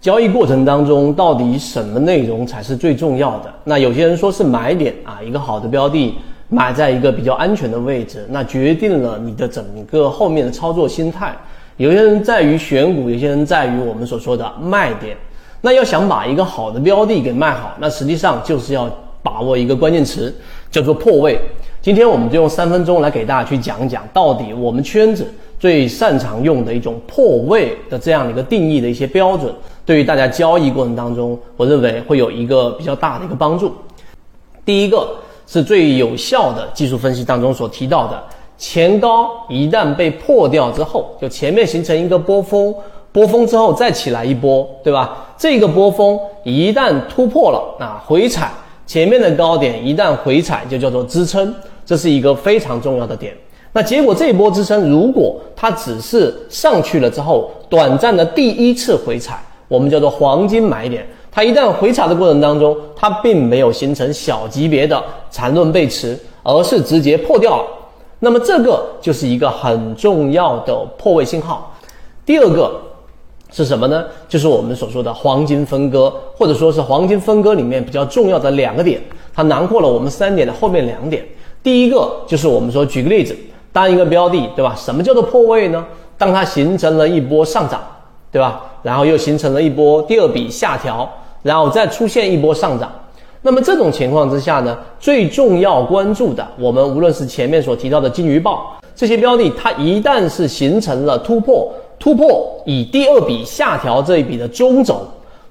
交易过程当中到底什么内容才是最重要的？那有些人说是买点啊，一个好的标的买在一个比较安全的位置，那决定了你的整个后面的操作心态。有些人在于选股，有些人在于我们所说的卖点。那要想把一个好的标的给卖好，那实际上就是要把握一个关键词，叫做破位。今天我们就用三分钟来给大家去讲讲，到底我们圈子最擅长用的一种破位的这样的一个定义的一些标准，对于大家交易过程当中，我认为会有一个比较大的一个帮助。第一个是最有效的技术分析当中所提到的。前高一旦被破掉之后，就前面形成一个波峰，波峰之后再起来一波，对吧？这个波峰一旦突破了，啊，回踩前面的高点，一旦回踩就叫做支撑，这是一个非常重要的点。那结果这一波支撑，如果它只是上去了之后短暂的第一次回踩，我们叫做黄金买点。它一旦回踩的过程当中，它并没有形成小级别的缠论背驰，而是直接破掉了。那么这个就是一个很重要的破位信号。第二个是什么呢？就是我们所说的黄金分割，或者说是黄金分割里面比较重要的两个点，它囊括了我们三点的后面两点。第一个就是我们说，举个例子，当一个标的，对吧？什么叫做破位呢？当它形成了一波上涨，对吧？然后又形成了一波第二笔下调，然后再出现一波上涨。那么这种情况之下呢，最重要关注的，我们无论是前面所提到的金鱼报这些标的，它一旦是形成了突破，突破以第二笔下调这一笔的中轴，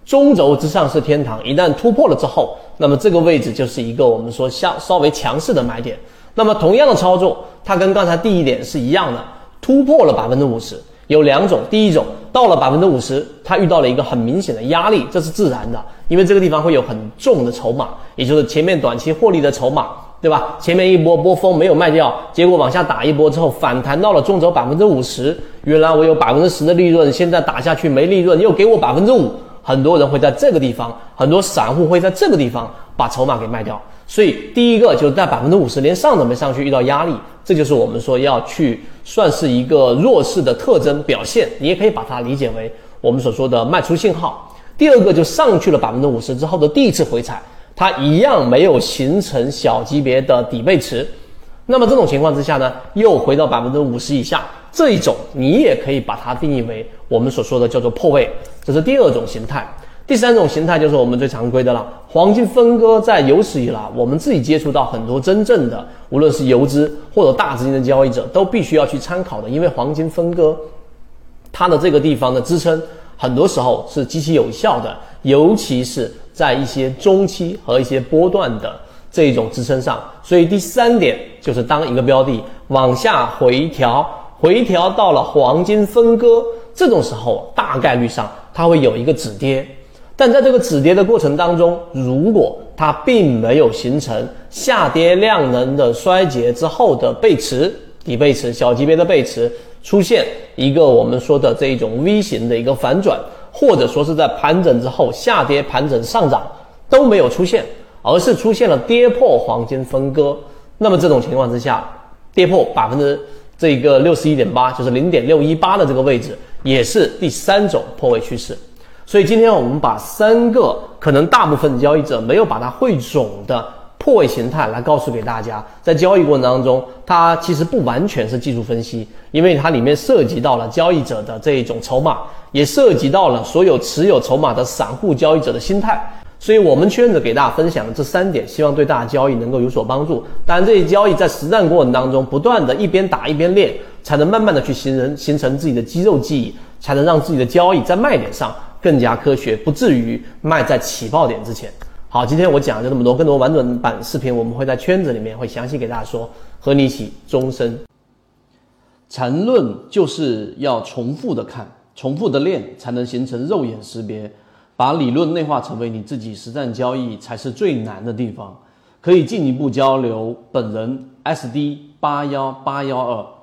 中轴之上是天堂，一旦突破了之后，那么这个位置就是一个我们说相稍微强势的买点。那么同样的操作，它跟刚才第一点是一样的，突破了百分之五十。有两种，第一种到了百分之五十，它遇到了一个很明显的压力，这是自然的，因为这个地方会有很重的筹码，也就是前面短期获利的筹码，对吧？前面一波波峰没有卖掉，结果往下打一波之后反弹到了中轴百分之五十，原来我有百分之十的利润，现在打下去没利润，又给我百分之五，很多人会在这个地方，很多散户会在这个地方把筹码给卖掉。所以第一个就是在百分之五十连上都没上去，遇到压力，这就是我们说要去算是一个弱势的特征表现。你也可以把它理解为我们所说的卖出信号。第二个就上去了百分之五十之后的第一次回踩，它一样没有形成小级别的底背驰。那么这种情况之下呢，又回到百分之五十以下，这一种你也可以把它定义为我们所说的叫做破位，这是第二种形态。第三种形态就是我们最常规的了，黄金分割在有史以来，我们自己接触到很多真正的，无论是游资或者大资金的交易者，都必须要去参考的。因为黄金分割，它的这个地方的支撑，很多时候是极其有效的，尤其是在一些中期和一些波段的这种支撑上。所以第三点就是，当一个标的往下回调，回调到了黄金分割这种时候，大概率上它会有一个止跌。但在这个止跌的过程当中，如果它并没有形成下跌量能的衰竭之后的背驰、底背驰、小级别的背驰，出现一个我们说的这一种 V 型的一个反转，或者说是在盘整之后下跌、盘整上涨都没有出现，而是出现了跌破黄金分割，那么这种情况之下，跌破百分之这个六十一点八，就是零点六一八的这个位置，也是第三种破位趋势。所以今天我们把三个可能大部分交易者没有把它汇总的破位形态来告诉给大家，在交易过程当中，它其实不完全是技术分析，因为它里面涉及到了交易者的这一种筹码，也涉及到了所有持有筹码的散户交易者的心态。所以我们圈子给大家分享的这三点，希望对大家交易能够有所帮助。当然，这些交易在实战过程当中，不断的一边打一边练，才能慢慢的去形成形成自己的肌肉记忆，才能让自己的交易在卖点上。更加科学，不至于卖在起爆点之前。好，今天我讲就这么多，更多完整版视频我们会在圈子里面会详细给大家说，和你一起终身。缠论就是要重复的看，重复的练，才能形成肉眼识别，把理论内化成为你自己实战交易才是最难的地方。可以进一步交流，本人 S D 八幺八幺二。